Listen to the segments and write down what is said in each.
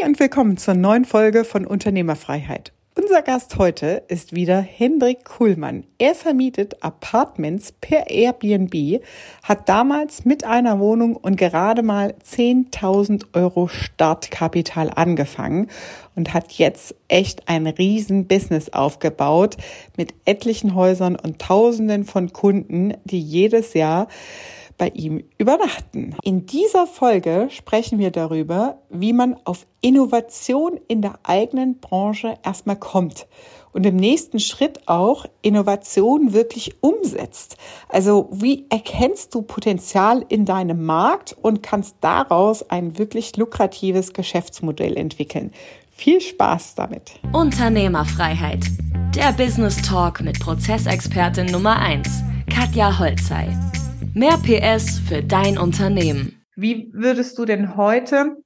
Hi und willkommen zur neuen Folge von Unternehmerfreiheit. Unser Gast heute ist wieder Hendrik Kuhlmann. Er vermietet Apartments per Airbnb, hat damals mit einer Wohnung und gerade mal 10.000 Euro Startkapital angefangen und hat jetzt echt ein riesen Business aufgebaut mit etlichen Häusern und Tausenden von Kunden, die jedes Jahr bei ihm übernachten. In dieser Folge sprechen wir darüber, wie man auf Innovation in der eigenen Branche erstmal kommt und im nächsten Schritt auch Innovation wirklich umsetzt. Also wie erkennst du Potenzial in deinem Markt und kannst daraus ein wirklich lukratives Geschäftsmodell entwickeln. Viel Spaß damit. Unternehmerfreiheit. Der Business Talk mit Prozessexpertin Nummer 1, Katja Holzei. Mehr PS für dein Unternehmen. Wie würdest du denn heute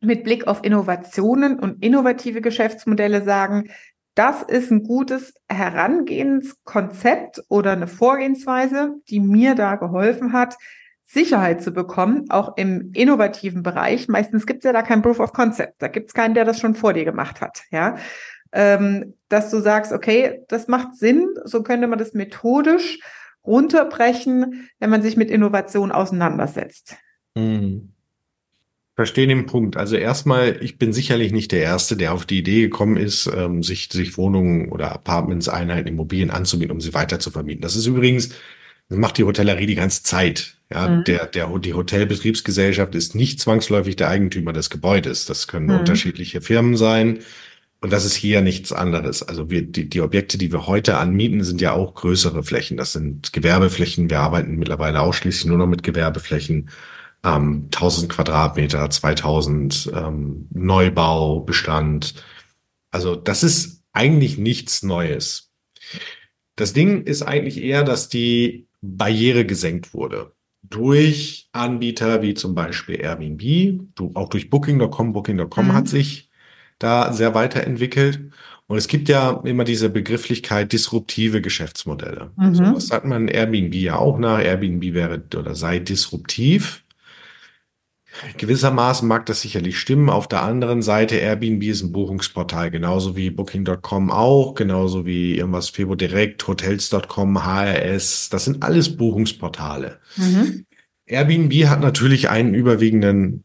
mit Blick auf Innovationen und innovative Geschäftsmodelle sagen, das ist ein gutes Herangehenskonzept oder eine Vorgehensweise, die mir da geholfen hat, Sicherheit zu bekommen, auch im innovativen Bereich. Meistens gibt es ja da kein Proof of Concept. Da gibt es keinen, der das schon vor dir gemacht hat. Ja, ähm, dass du sagst, okay, das macht Sinn. So könnte man das methodisch runterbrechen, wenn man sich mit Innovation auseinandersetzt. Hm. Verstehe den Punkt. Also erstmal, ich bin sicherlich nicht der Erste, der auf die Idee gekommen ist, ähm, sich, sich Wohnungen oder Apartments, Einheiten, Immobilien anzubieten, um sie weiter zu vermieten. Das ist übrigens, das macht die Hotellerie die ganze Zeit. Ja, mhm. der, der, die Hotelbetriebsgesellschaft ist nicht zwangsläufig der Eigentümer des Gebäudes. Das können mhm. unterschiedliche Firmen sein. Und das ist hier nichts anderes. Also wir, die, die Objekte, die wir heute anmieten, sind ja auch größere Flächen. Das sind Gewerbeflächen. Wir arbeiten mittlerweile ausschließlich nur noch mit Gewerbeflächen. Ähm, 1000 Quadratmeter, 2000 ähm, Neubau, Bestand. Also das ist eigentlich nichts Neues. Das Ding ist eigentlich eher, dass die Barriere gesenkt wurde durch Anbieter wie zum Beispiel Airbnb, auch durch Booking.com. Booking.com mhm. hat sich da sehr weiterentwickelt. Und es gibt ja immer diese Begrifflichkeit disruptive Geschäftsmodelle. Mhm. So was sagt man Airbnb ja auch nach. Airbnb wäre oder sei disruptiv. Gewissermaßen mag das sicherlich stimmen. Auf der anderen Seite, Airbnb ist ein Buchungsportal, genauso wie Booking.com auch, genauso wie irgendwas Febo Direkt, Hotels.com, HRS. Das sind alles Buchungsportale. Mhm. Airbnb hat natürlich einen überwiegenden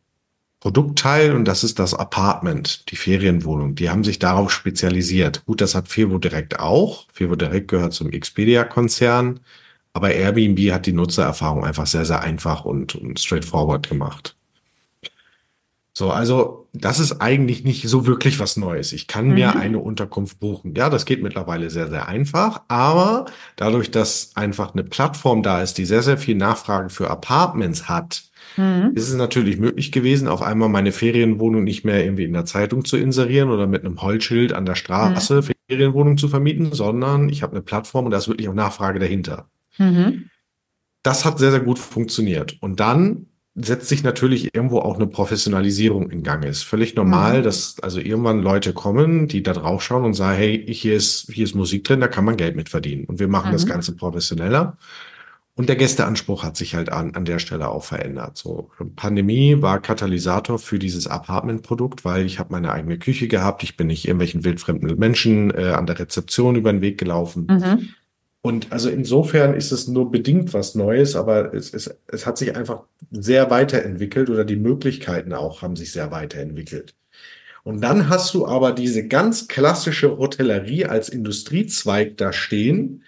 Produktteil und das ist das Apartment, die Ferienwohnung. Die haben sich darauf spezialisiert. Gut, das hat Fevo Direkt auch. Fevo Direkt gehört zum Expedia-Konzern, aber Airbnb hat die Nutzererfahrung einfach sehr, sehr einfach und, und straightforward gemacht. So, also das ist eigentlich nicht so wirklich was Neues. Ich kann mhm. mir eine Unterkunft buchen. Ja, das geht mittlerweile sehr, sehr einfach. Aber dadurch, dass einfach eine Plattform da ist, die sehr, sehr viel Nachfrage für Apartments hat, mhm. ist es natürlich möglich gewesen, auf einmal meine Ferienwohnung nicht mehr irgendwie in der Zeitung zu inserieren oder mit einem Holzschild an der Straße mhm. Ferienwohnung zu vermieten, sondern ich habe eine Plattform und da ist wirklich auch Nachfrage dahinter. Mhm. Das hat sehr, sehr gut funktioniert. Und dann setzt sich natürlich irgendwo auch eine Professionalisierung in Gang. Ist völlig normal, mhm. dass also irgendwann Leute kommen, die da drauf schauen und sagen, hey, hier ist, hier ist Musik drin, da kann man Geld mit verdienen. Und wir machen mhm. das Ganze professioneller. Und der Gästeanspruch hat sich halt an, an der Stelle auch verändert. So, Pandemie war Katalysator für dieses Apartment-Produkt, weil ich habe meine eigene Küche gehabt, ich bin nicht irgendwelchen wildfremden Menschen äh, an der Rezeption über den Weg gelaufen. Mhm. Und also insofern ist es nur bedingt was Neues, aber es, es, es hat sich einfach sehr weiterentwickelt oder die Möglichkeiten auch haben sich sehr weiterentwickelt. Und dann hast du aber diese ganz klassische Hotellerie als Industriezweig da stehen,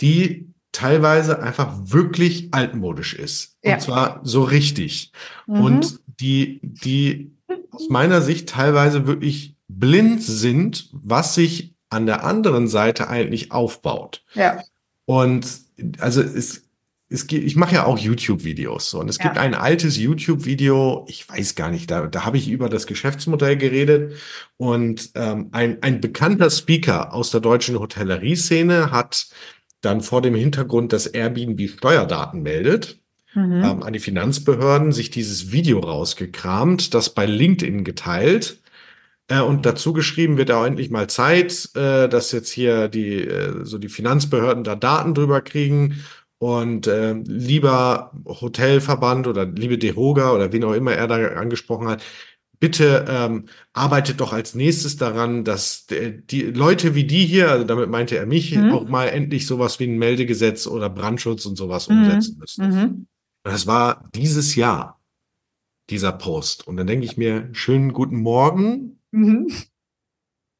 die teilweise einfach wirklich altmodisch ist. Ja. Und zwar so richtig. Mhm. Und die, die aus meiner Sicht teilweise wirklich blind sind, was sich an der anderen Seite eigentlich aufbaut. Ja. Und also es, es gibt, ich mache ja auch YouTube-Videos so, und es ja. gibt ein altes YouTube-Video, ich weiß gar nicht, da, da habe ich über das Geschäftsmodell geredet und ähm, ein, ein bekannter Speaker aus der deutschen Hotellerie-Szene hat dann vor dem Hintergrund, dass Airbnb Steuerdaten meldet, mhm. ähm, an die Finanzbehörden sich dieses Video rausgekramt, das bei LinkedIn geteilt äh, und dazu geschrieben wird auch endlich mal Zeit, äh, dass jetzt hier die äh, so die Finanzbehörden da Daten drüber kriegen und äh, lieber Hotelverband oder liebe Dehoga oder wen auch immer er da angesprochen hat, bitte ähm, arbeitet doch als nächstes daran, dass die Leute wie die hier, also damit meinte er mich, mhm. auch mal endlich sowas wie ein Meldegesetz oder Brandschutz und sowas mhm. umsetzen müssen. Mhm. Das war dieses Jahr, dieser Post. Und dann denke ich mir, schönen guten Morgen, mhm.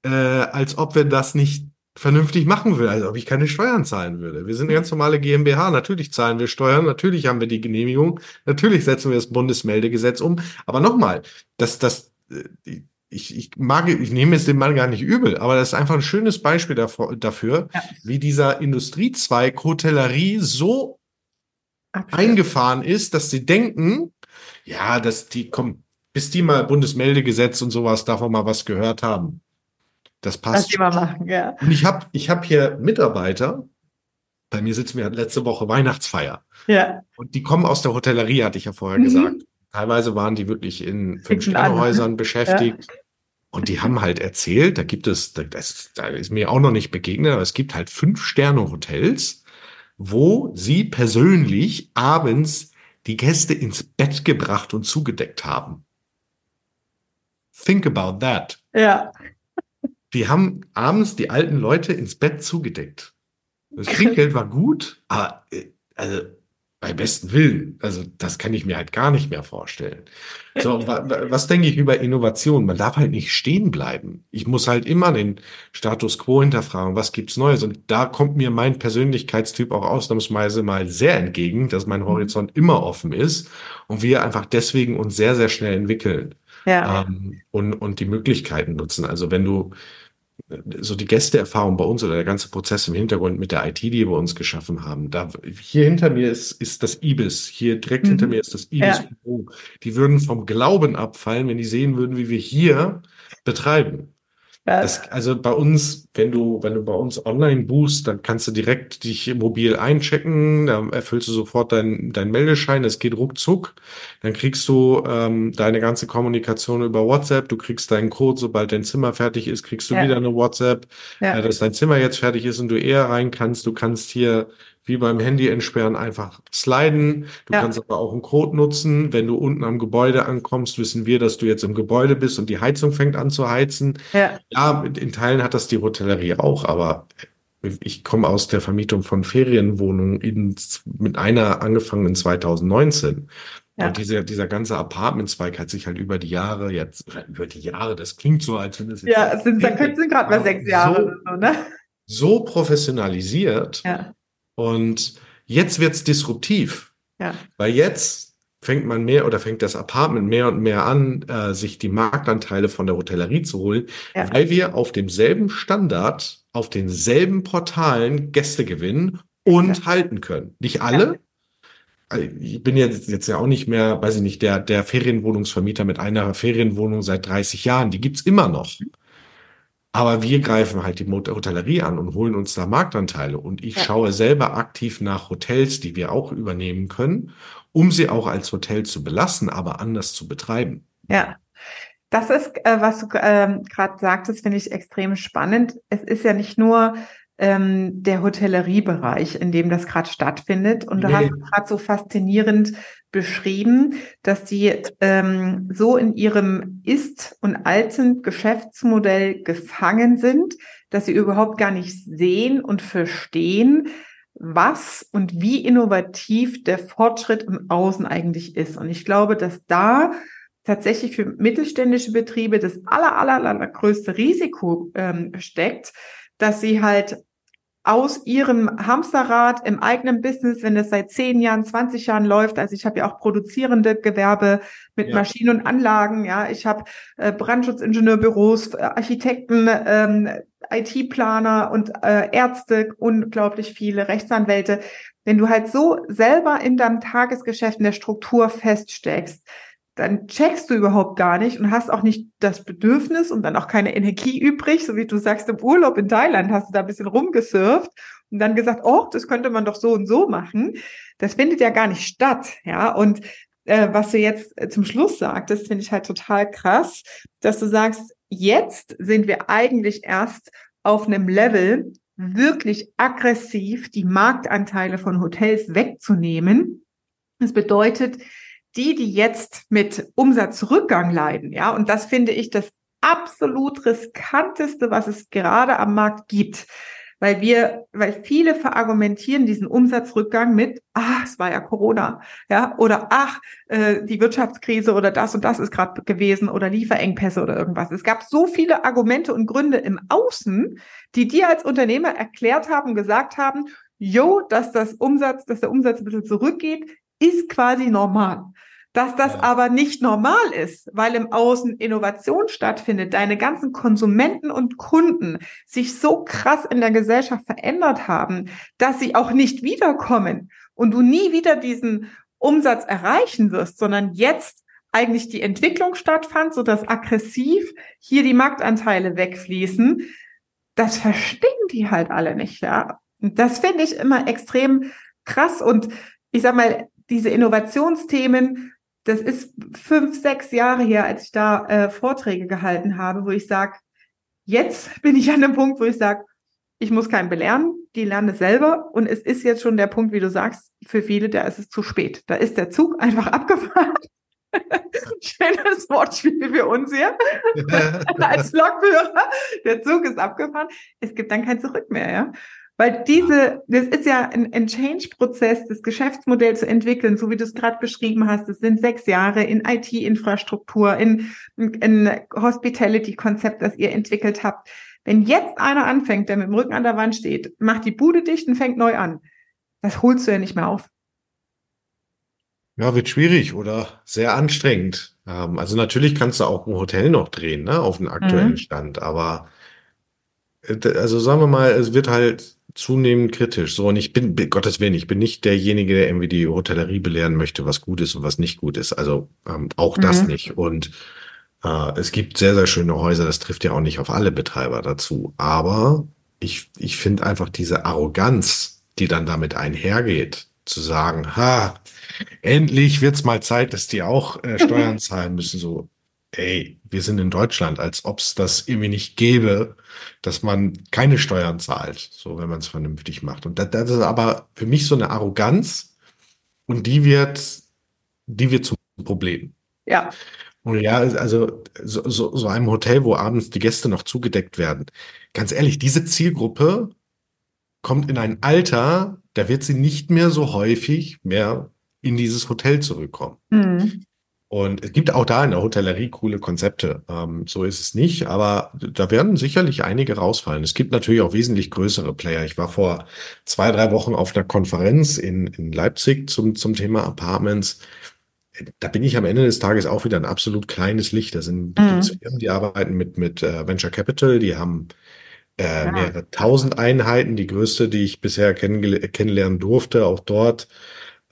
äh, als ob wir das nicht vernünftig machen will, also ob ich keine Steuern zahlen würde. Wir sind eine ganz normale GmbH, natürlich zahlen wir Steuern, natürlich haben wir die Genehmigung, natürlich setzen wir das Bundesmeldegesetz um. Aber nochmal, das, das, äh, ich, ich mag, ich nehme es dem Mann gar nicht übel, aber das ist einfach ein schönes Beispiel dafür, ja. wie dieser Industriezweig Hotellerie so Abschluss. eingefahren ist, dass sie denken, ja, dass die, komm, bis die mal Bundesmeldegesetz und sowas davon mal was gehört haben. Das passt. Das machen, ja. Und ich habe ich hab hier Mitarbeiter, bei mir sitzen wir letzte Woche Weihnachtsfeier. Ja. Und die kommen aus der Hotellerie, hatte ich ja vorher mhm. gesagt. Teilweise waren die wirklich in Fünf-Sterne-Häusern beschäftigt. Ja. Und die haben halt erzählt, da gibt es, das, da ist mir auch noch nicht begegnet, aber es gibt halt Fünf-Sterne-Hotels, wo sie persönlich abends die Gäste ins Bett gebracht und zugedeckt haben. Think about that. Ja. Die haben abends die alten Leute ins Bett zugedeckt. Das Trinkgeld war gut, aber äh, also bei besten Willen, also das kann ich mir halt gar nicht mehr vorstellen. So, was denke ich über Innovation? Man darf halt nicht stehen bleiben. Ich muss halt immer den Status quo hinterfragen, was gibt's Neues? Und da kommt mir mein Persönlichkeitstyp auch ausnahmsweise mal sehr entgegen, dass mein mhm. Horizont immer offen ist und wir einfach deswegen uns sehr, sehr schnell entwickeln. Ja. Ähm, und, und die Möglichkeiten nutzen. Also wenn du so die Gästeerfahrung bei uns oder der ganze Prozess im Hintergrund mit der IT, die wir uns geschaffen haben. Da hier hinter mir ist, ist das Ibis. Hier direkt mhm. hinter mir ist das Ibis. Ja. Die würden vom Glauben abfallen, wenn die sehen würden, wie wir hier betreiben. Das, also bei uns, wenn du, wenn du bei uns online buchst, dann kannst du direkt dich mobil einchecken, dann erfüllst du sofort deinen dein Meldeschein, es geht ruckzuck. Dann kriegst du ähm, deine ganze Kommunikation über WhatsApp, du kriegst deinen Code, sobald dein Zimmer fertig ist, kriegst du ja. wieder eine WhatsApp, ja. äh, dass dein Zimmer jetzt fertig ist und du eher rein kannst. Du kannst hier wie beim Handy entsperren einfach sliden. Du ja. kannst aber auch einen Code nutzen. Wenn du unten am Gebäude ankommst, wissen wir, dass du jetzt im Gebäude bist und die Heizung fängt an zu heizen. Ja, ja in Teilen hat das die Hotellerie auch, aber ich komme aus der Vermietung von Ferienwohnungen in, mit einer angefangen in 2019. Ja. Und dieser, dieser ganze Apartmentzweig hat sich halt über die Jahre jetzt, über die Jahre, das klingt so, als wenn es jetzt. Ja, es sind, da sind gerade mal sechs Jahre so, so, ne? So professionalisiert, ja. Und jetzt wird's disruptiv. Ja. Weil jetzt fängt man mehr oder fängt das Apartment mehr und mehr an, äh, sich die Marktanteile von der Hotellerie zu holen, ja. weil wir auf demselben Standard, auf denselben Portalen Gäste gewinnen und ja. halten können. Nicht alle. Also ich bin jetzt, jetzt ja auch nicht mehr, weiß ich nicht, der, der Ferienwohnungsvermieter mit einer Ferienwohnung seit 30 Jahren. Die gibt's immer noch. Aber wir greifen halt die Hotellerie an und holen uns da Marktanteile. Und ich ja. schaue selber aktiv nach Hotels, die wir auch übernehmen können, um sie auch als Hotel zu belassen, aber anders zu betreiben. Ja. Das ist, äh, was du ähm, gerade sagtest, finde ich extrem spannend. Es ist ja nicht nur ähm, der Hotelleriebereich, in dem das gerade stattfindet. Und du nee. hast gerade so faszinierend beschrieben, dass die ähm, so in ihrem Ist- und alten Geschäftsmodell gefangen sind, dass sie überhaupt gar nicht sehen und verstehen, was und wie innovativ der Fortschritt im Außen eigentlich ist. Und ich glaube, dass da tatsächlich für mittelständische Betriebe das aller, aller, aller größte Risiko ähm, steckt, dass sie halt aus ihrem Hamsterrad im eigenen Business, wenn es seit zehn Jahren, 20 Jahren läuft. Also ich habe ja auch produzierende Gewerbe mit ja. Maschinen und Anlagen. Ja, ich habe äh, Brandschutzingenieurбüros, äh, Architekten, ähm, IT-Planer und äh, Ärzte, unglaublich viele Rechtsanwälte. Wenn du halt so selber in deinem Tagesgeschäft in der Struktur feststeckst, dann checkst du überhaupt gar nicht und hast auch nicht das Bedürfnis und dann auch keine Energie übrig, so wie du sagst, im Urlaub in Thailand hast du da ein bisschen rumgesurft und dann gesagt, oh, das könnte man doch so und so machen. Das findet ja gar nicht statt, ja. Und äh, was du jetzt äh, zum Schluss sagtest, finde ich halt total krass, dass du sagst, jetzt sind wir eigentlich erst auf einem Level, wirklich aggressiv die Marktanteile von Hotels wegzunehmen. Das bedeutet, die, die jetzt mit Umsatzrückgang leiden, ja, und das finde ich das absolut riskanteste, was es gerade am Markt gibt weil wir, weil viele verargumentieren diesen Umsatzrückgang mit, ach, es war ja Corona, ja, oder ach, äh, die Wirtschaftskrise oder das und das ist gerade gewesen oder Lieferengpässe oder irgendwas. Es gab so viele Argumente und Gründe im Außen, die dir als Unternehmer erklärt haben, gesagt haben, jo, dass das Umsatz, dass der Umsatz ein bisschen zurückgeht, ist quasi normal. Dass das ja. aber nicht normal ist, weil im Außen Innovation stattfindet, deine ganzen Konsumenten und Kunden sich so krass in der Gesellschaft verändert haben, dass sie auch nicht wiederkommen und du nie wieder diesen Umsatz erreichen wirst, sondern jetzt eigentlich die Entwicklung stattfand, so dass aggressiv hier die Marktanteile wegfließen. Das verstehen die halt alle nicht, ja. Und das finde ich immer extrem krass und ich sag mal, diese Innovationsthemen, das ist fünf, sechs Jahre her, als ich da äh, Vorträge gehalten habe, wo ich sage, jetzt bin ich an dem Punkt, wo ich sage, ich muss keinen belehren, die lernen es selber. Und es ist jetzt schon der Punkt, wie du sagst, für viele, da ist es zu spät. Da ist der Zug einfach abgefahren. Schönes Wortspiel für uns hier. Als Lokführer. Der Zug ist abgefahren. Es gibt dann kein Zurück mehr, ja. Weil diese, das ist ja ein, ein Change-Prozess, das Geschäftsmodell zu entwickeln, so wie du es gerade beschrieben hast. Es sind sechs Jahre in IT-Infrastruktur, in, in Hospitality-Konzept, das ihr entwickelt habt. Wenn jetzt einer anfängt, der mit dem Rücken an der Wand steht, macht die Bude dicht und fängt neu an, das holst du ja nicht mehr auf. Ja, wird schwierig oder sehr anstrengend. Ähm, also natürlich kannst du auch ein Hotel noch drehen, ne, auf den aktuellen mhm. Stand, aber äh, also sagen wir mal, es wird halt zunehmend kritisch. So, und ich bin, Gottes Willen, ich bin nicht derjenige, der irgendwie die Hotellerie belehren möchte, was gut ist und was nicht gut ist. Also ähm, auch mhm. das nicht. Und äh, es gibt sehr, sehr schöne Häuser, das trifft ja auch nicht auf alle Betreiber dazu. Aber ich, ich finde einfach diese Arroganz, die dann damit einhergeht, zu sagen, ha, endlich wird's mal Zeit, dass die auch äh, Steuern zahlen müssen. So, ey, wir sind in Deutschland, als ob es das irgendwie nicht gäbe, dass man keine Steuern zahlt, so wenn man es vernünftig macht. Und das, das, ist aber für mich so eine Arroganz und die wird, die wird zum Problem. Ja. Und ja, also so, so, so einem Hotel, wo abends die Gäste noch zugedeckt werden. Ganz ehrlich, diese Zielgruppe kommt in ein Alter, da wird sie nicht mehr so häufig mehr in dieses Hotel zurückkommen. Mhm. Und es gibt auch da in der Hotellerie coole Konzepte. Ähm, so ist es nicht, aber da werden sicherlich einige rausfallen. Es gibt natürlich auch wesentlich größere Player. Ich war vor zwei, drei Wochen auf einer Konferenz in, in Leipzig zum, zum Thema Apartments. Da bin ich am Ende des Tages auch wieder ein absolut kleines Licht. Da sind mhm. Firmen, die arbeiten mit, mit uh, Venture Capital, die haben äh, ja. mehrere tausend Einheiten. Die größte, die ich bisher kennenlernen durfte, auch dort,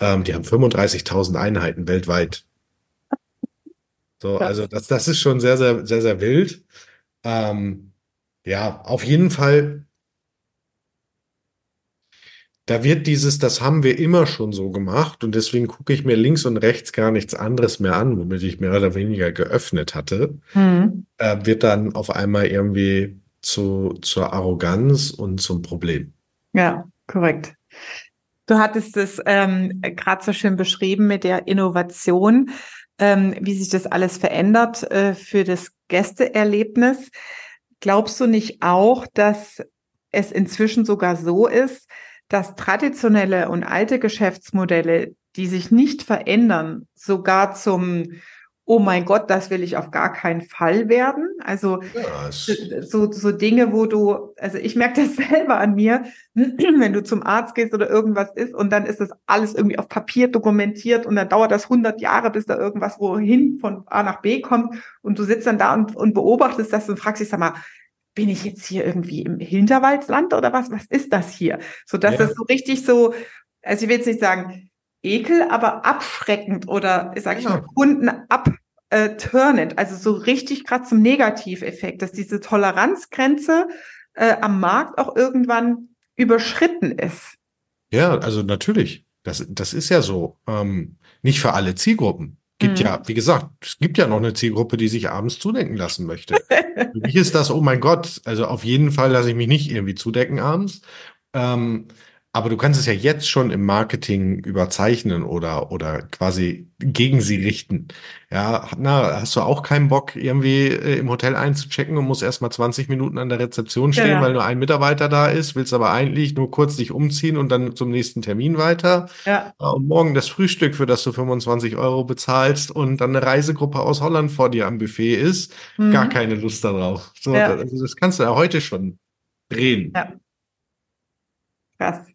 ähm, die haben 35.000 Einheiten weltweit. So, also das, das ist schon sehr, sehr, sehr, sehr wild. Ähm, ja, auf jeden Fall. Da wird dieses, das haben wir immer schon so gemacht und deswegen gucke ich mir links und rechts gar nichts anderes mehr an, womit ich mehr oder weniger geöffnet hatte, mhm. äh, wird dann auf einmal irgendwie zu, zur Arroganz und zum Problem. Ja, korrekt. Du hattest es ähm, gerade so schön beschrieben mit der Innovation ähm, wie sich das alles verändert äh, für das Gästeerlebnis. Glaubst du nicht auch, dass es inzwischen sogar so ist, dass traditionelle und alte Geschäftsmodelle, die sich nicht verändern, sogar zum oh mein Gott, das will ich auf gar keinen Fall werden. Also ja, so, so Dinge, wo du, also ich merke das selber an mir, wenn du zum Arzt gehst oder irgendwas ist und dann ist das alles irgendwie auf Papier dokumentiert und dann dauert das 100 Jahre, bis da irgendwas wohin von A nach B kommt und du sitzt dann da und, und beobachtest das und fragst dich, sag mal, bin ich jetzt hier irgendwie im Hinterwaldsland oder was? Was ist das hier? So dass ja. das so richtig so, also ich will jetzt nicht sagen, Ekel, aber abschreckend oder, sage ich ja. mal, Kunden abturnend. Also so richtig gerade zum Negativeffekt, dass diese Toleranzgrenze äh, am Markt auch irgendwann überschritten ist. Ja, also natürlich. Das, das ist ja so. Ähm, nicht für alle Zielgruppen. Gibt mhm. ja, wie gesagt, es gibt ja noch eine Zielgruppe, die sich abends zudecken lassen möchte. für mich ist das, oh mein Gott, also auf jeden Fall lasse ich mich nicht irgendwie zudecken abends. Ähm, Aber du kannst es ja jetzt schon im Marketing überzeichnen oder, oder quasi gegen sie richten. Ja, na, hast du auch keinen Bock, irgendwie äh, im Hotel einzuchecken und musst erstmal 20 Minuten an der Rezeption stehen, Ja. weil nur ein Mitarbeiter da ist, willst aber eigentlich nur kurz dich umziehen und dann zum nächsten Termin weiter. Ja. Ja, Und morgen das Frühstück, für das du 25 Euro bezahlst und dann eine Reisegruppe aus Holland vor dir am Buffet ist, Mhm. gar keine Lust darauf. So, Ja. das, das kannst du ja heute schon drehen. Ja. Krass.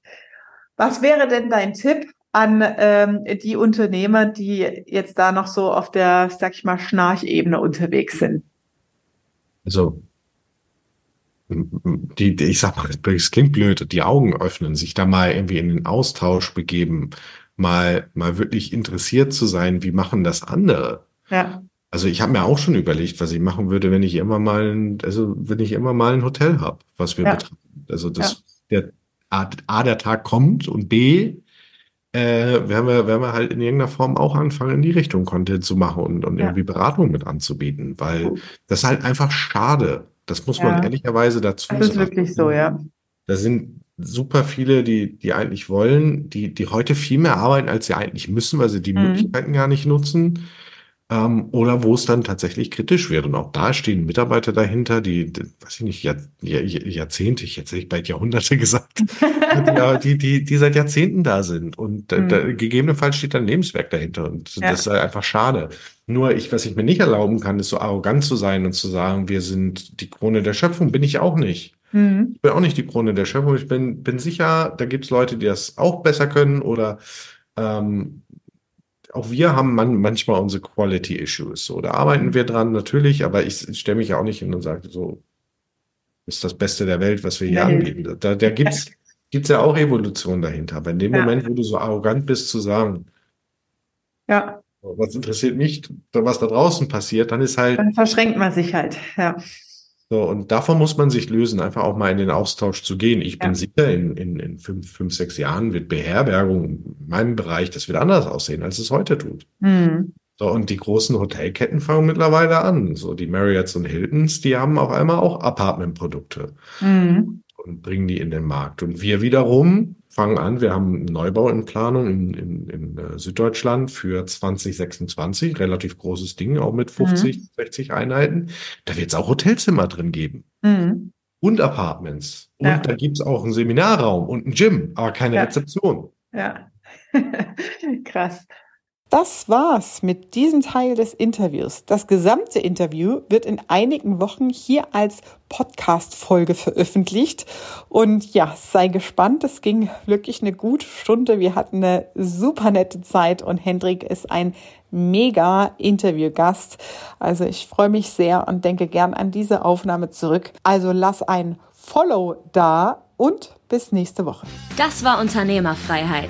Was wäre denn dein Tipp an ähm, die Unternehmer, die jetzt da noch so auf der, sag ich mal, Schnarchebene unterwegs sind? Also, die, die, ich sag mal, es klingt blöd, die Augen öffnen, sich da mal irgendwie in den Austausch begeben, mal, mal wirklich interessiert zu sein, wie machen das andere? Ja. Also ich habe mir auch schon überlegt, was ich machen würde, wenn ich immer mal, ein, also wenn ich immer mal ein Hotel habe, was wir Ja. betreiben. Also das, der A, A, der Tag kommt und B, äh, werden wir, werden wir halt in irgendeiner Form auch anfangen, in die Richtung Content zu machen und, und Ja. irgendwie Beratung mit anzubieten, weil das ist halt einfach schade. Das muss man Ja. ehrlicherweise dazu Das ist sagen. wirklich so, ja. Da sind super viele, die, die eigentlich wollen, die, die heute viel mehr arbeiten, als sie eigentlich müssen, weil sie die Mhm. Möglichkeiten gar nicht nutzen. Ähm, oder wo es dann tatsächlich kritisch wird. Und auch da stehen Mitarbeiter dahinter, die, die weiß ich nicht, Jahr, Jahr, Jahrzehnte, ich hätte bald Jahrhunderte gesagt, die, die, die seit Jahrzehnten da sind. Und Mhm. da, gegebenenfalls steht dann Lebenswerk dahinter. Und Ja. das ist halt einfach schade. Nur ich, was ich mir nicht erlauben kann, ist so arrogant zu sein und zu sagen, wir sind die Krone der Schöpfung. Bin ich auch nicht. Mhm. Ich bin auch nicht die Krone der Schöpfung. Ich bin, bin sicher, da gibt es Leute, die das auch besser können oder ähm, auch wir haben man, manchmal unsere Quality Issues. So, da arbeiten wir dran natürlich, aber ich, stelle mich ja auch nicht hin und sage so, ist das Beste der Welt, was wir hier Nee. anbieten. Da, da gibt's gibt's ja auch Evolution dahinter. Aber in dem Ja. Moment, wo du so arrogant bist zu sagen, Ja, was interessiert mich, was da draußen passiert, dann ist halt dann verschränkt man sich halt. Ja. So, und davon muss man sich lösen, einfach auch mal in den Austausch zu gehen. Ich bin Ja. sicher, in, in, in fünf, fünf, sechs Jahren wird Beherbergung in meinem Bereich, das wird anders aussehen, als es heute tut. Mhm. So, und die großen Hotelketten fangen mittlerweile an. So, die Marriotts und Hiltons, die haben auf einmal auch Apartmentprodukte Mhm. Und bringen die in den Markt. Und wir wiederum fangen an, wir haben einen Neubau in Planung in, in, in äh, Süddeutschland für 2026, relativ großes Ding, auch mit 50, 60 Einheiten. Da wird es auch Hotelzimmer drin geben Mhm. und Apartments. Und Ja. da gibt's auch einen Seminarraum und ein Gym, aber keine Ja. Rezeption. Ja. Krass. Das war's mit diesem Teil des Interviews. Das gesamte Interview wird in einigen Wochen hier als Podcast-Folge veröffentlicht. Und ja, sei gespannt. Es ging wirklich eine gute Stunde. Wir hatten eine super nette Zeit und Hendrik ist ein mega Interviewgast. Also ich freue mich sehr und denke gern an diese Aufnahme zurück. Also lass ein Follow da und bis nächste Woche. Das war Unternehmerfreiheit.